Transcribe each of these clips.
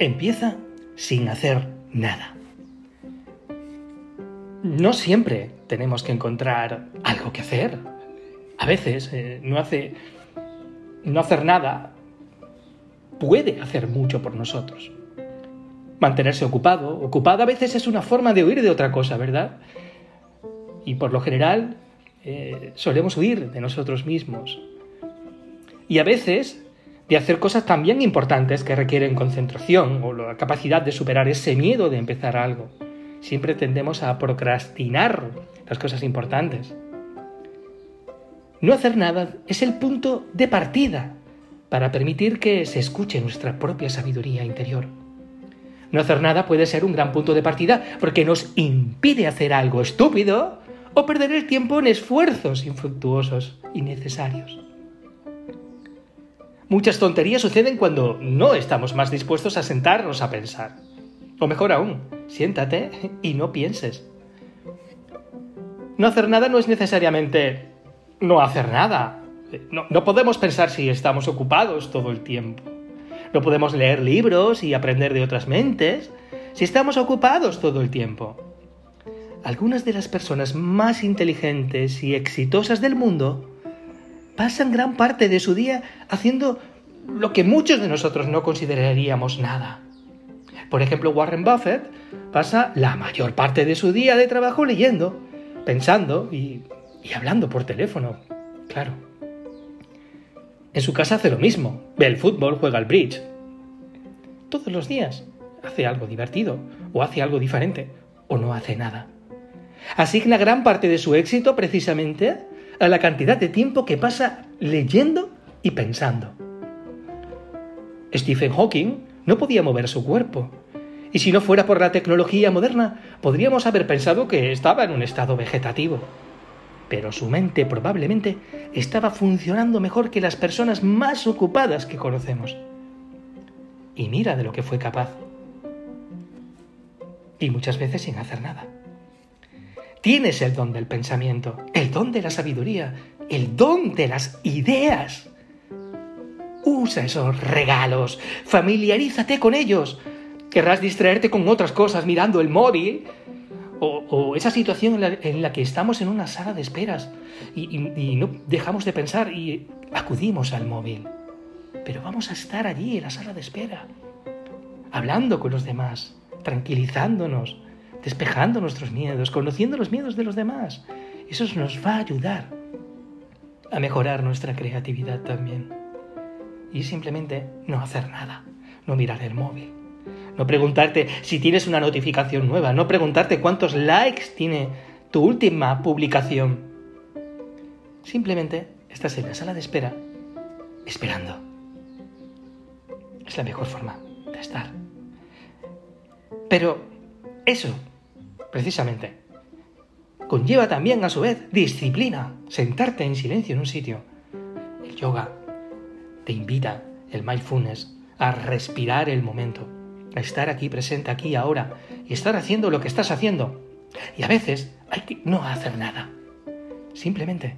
Empieza sin hacer nada. No siempre tenemos que encontrar algo que hacer. A veces eh, no, hace, no hacer nada puede hacer mucho por nosotros. Mantenerse ocupado, ocupada a veces es una forma de huir de otra cosa, ¿verdad? Y por lo general eh, solemos huir de nosotros mismos. Y a veces de hacer cosas también importantes que requieren concentración o la capacidad de superar ese miedo de empezar algo. Siempre tendemos a procrastinar las cosas importantes. No hacer nada es el punto de partida para permitir que se escuche nuestra propia sabiduría interior. No hacer nada puede ser un gran punto de partida porque nos impide hacer algo estúpido o perder el tiempo en esfuerzos infructuosos y necesarios. Muchas tonterías suceden cuando no estamos más dispuestos a sentarnos a pensar. O mejor aún, siéntate y no pienses. No hacer nada no es necesariamente no hacer nada. No, no, podemos pensar si estamos ocupados todo el tiempo. No podemos leer libros y aprender de otras mentes si estamos ocupados todo el tiempo. Algunas de las personas más inteligentes y exitosas del mundo pasan gran parte de su día haciendo lo que muchos de nosotros no consideraríamos nada. Por ejemplo, Warren Buffett pasa la mayor parte de su día de trabajo leyendo, pensando y, hablando por teléfono, claro. En su casa hace lo mismo, ve el fútbol, juega al bridge. Todos los días hace algo divertido, o hace algo diferente, o no hace nada. Asigna gran parte de su éxito precisamente a la cantidad de tiempo que pasa leyendo y pensando. Stephen Hawking no podía mover su cuerpo, y si no fuera por la tecnología moderna, podríamos haber pensado que estaba en un estado vegetativo. Pero su mente probablemente estaba funcionando mejor que las personas más ocupadas que conocemos. Y mira de lo que fue capaz. Y muchas veces sin hacer nada. Tienes el don del pensamiento, el don de la sabiduría, el don de las ideas. Usa esos regalos, familiarízate con ellos. Querrás distraerte con otras cosas mirando el móvil o, esa situación en la, que estamos en una sala de esperas y, y no dejamos de pensar y acudimos al móvil. Pero vamos a estar allí en la sala de espera, hablando con los demás, tranquilizándonos, despejando nuestros miedos, conociendo los miedos de los demás. Eso nos va a ayudar a mejorar nuestra creatividad también. Y simplemente no hacer nada, no mirar el móvil, no preguntarte si tienes una notificación nueva, no preguntarte cuántos likes tiene tu última publicación. Simplemente estás en la sala de espera esperando. Es la mejor forma de estar. Pero eso precisamente, conlleva también a su vez disciplina, sentarte en silencio en un sitio. El yoga te invita, el mindfulness, a respirar el momento, a estar aquí presente, aquí, ahora, y estar haciendo lo que estás haciendo. Y a veces hay que no hacer nada. Simplemente.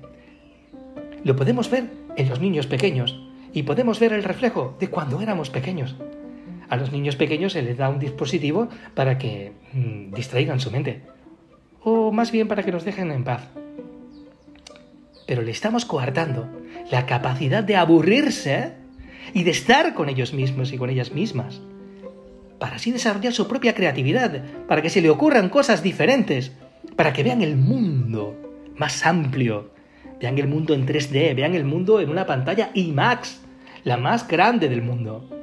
Lo podemos ver en los niños pequeños y podemos ver el reflejo de cuando éramos pequeños a los niños pequeños se les da un dispositivo para que mm, distraigan su mente. O más bien para que nos dejen en paz. Pero le estamos coartando la capacidad de aburrirse y de estar con ellos mismos y con ellas mismas. Para así desarrollar su propia creatividad, para que se le ocurran cosas diferentes, para que vean el mundo más amplio, vean el mundo en 3D, vean el mundo en una pantalla IMAX, la más grande del mundo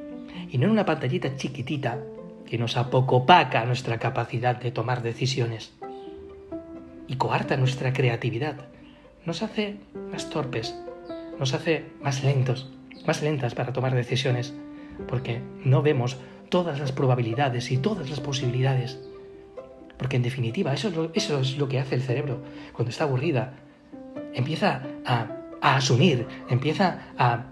y no en una pantallita chiquitita que nos apocopaca nuestra capacidad de tomar decisiones y coarta nuestra creatividad. Nos hace más torpes, nos hace más lentos, más lentas para tomar decisiones, porque no vemos todas las probabilidades y todas las posibilidades. Porque en definitiva, eso es lo, eso es lo que hace el cerebro cuando está aburrida. Empieza a, a asumir, empieza a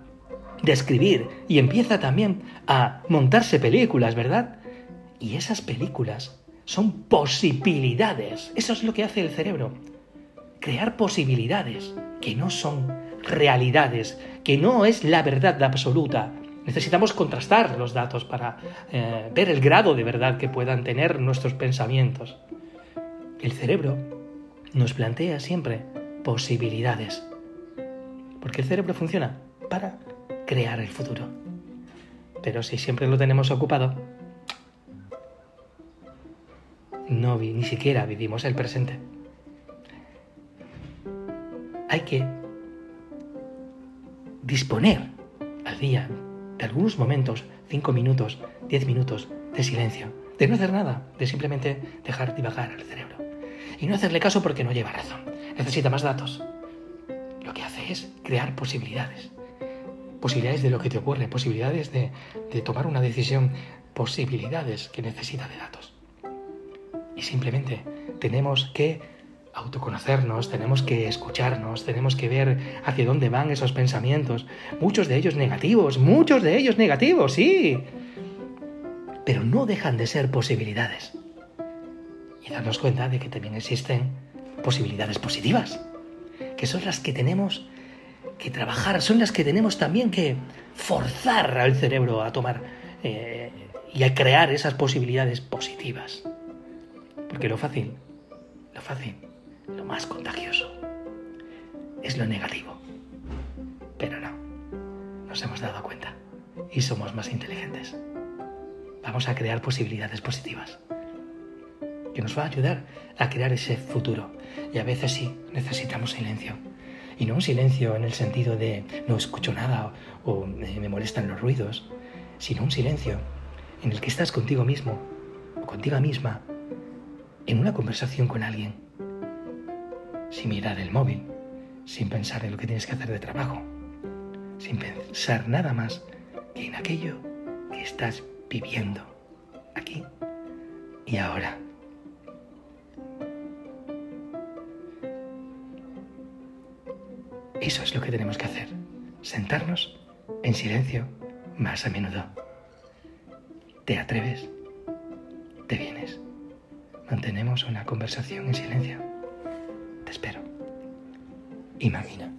de escribir y empieza también a montarse películas, ¿verdad? Y esas películas son posibilidades. Eso es lo que hace el cerebro. Crear posibilidades que no son realidades, que no es la verdad absoluta, Necesitamos contrastar los datos para eh, ver el grado de verdad que puedan tener nuestros pensamientos. El cerebro nos plantea siempre posibilidades. Porque el cerebro funciona para crear el futuro. Pero si siempre lo tenemos ocupado, no ni siquiera vivimos el presente. Hay que disponer al día de algunos momentos, cinco minutos, diez minutos de silencio, de no hacer nada, de simplemente dejar divagar al cerebro. Y no hacerle caso porque no lleva razón, necesita más datos. Lo que hace es crear posibilidades. Posibilidades de lo que te ocurre, posibilidades de, de tomar una decisión, posibilidades que necesita de datos. Y simplemente tenemos que autoconocernos, tenemos que escucharnos, tenemos que ver hacia dónde van esos pensamientos, muchos de ellos negativos, muchos de ellos negativos, sí, pero no dejan de ser posibilidades. Y darnos cuenta de que también existen posibilidades positivas, que son las que tenemos que trabajar, son las que tenemos también que forzar al cerebro a tomar eh, y a crear esas posibilidades positivas. Porque lo fácil, lo fácil, lo más contagioso es lo negativo. Pero no, nos hemos dado cuenta y somos más inteligentes. Vamos a crear posibilidades positivas que nos va a ayudar a crear ese futuro. Y a veces sí, necesitamos silencio. Y no un silencio en el sentido de no escucho nada o, me molestan los ruidos, sino un silencio en el que estás contigo mismo o contigo misma en una conversación con alguien, sin mirar el móvil, sin pensar en lo que tienes que hacer de trabajo, sin pensar nada más que en aquello que estás viviendo aquí y ahora. Es lo que tenemos que hacer, sentarnos en silencio más a menudo. ¿Te atreves? ¿Te vienes? Mantenemos una conversación en silencio. Te espero. Imagina.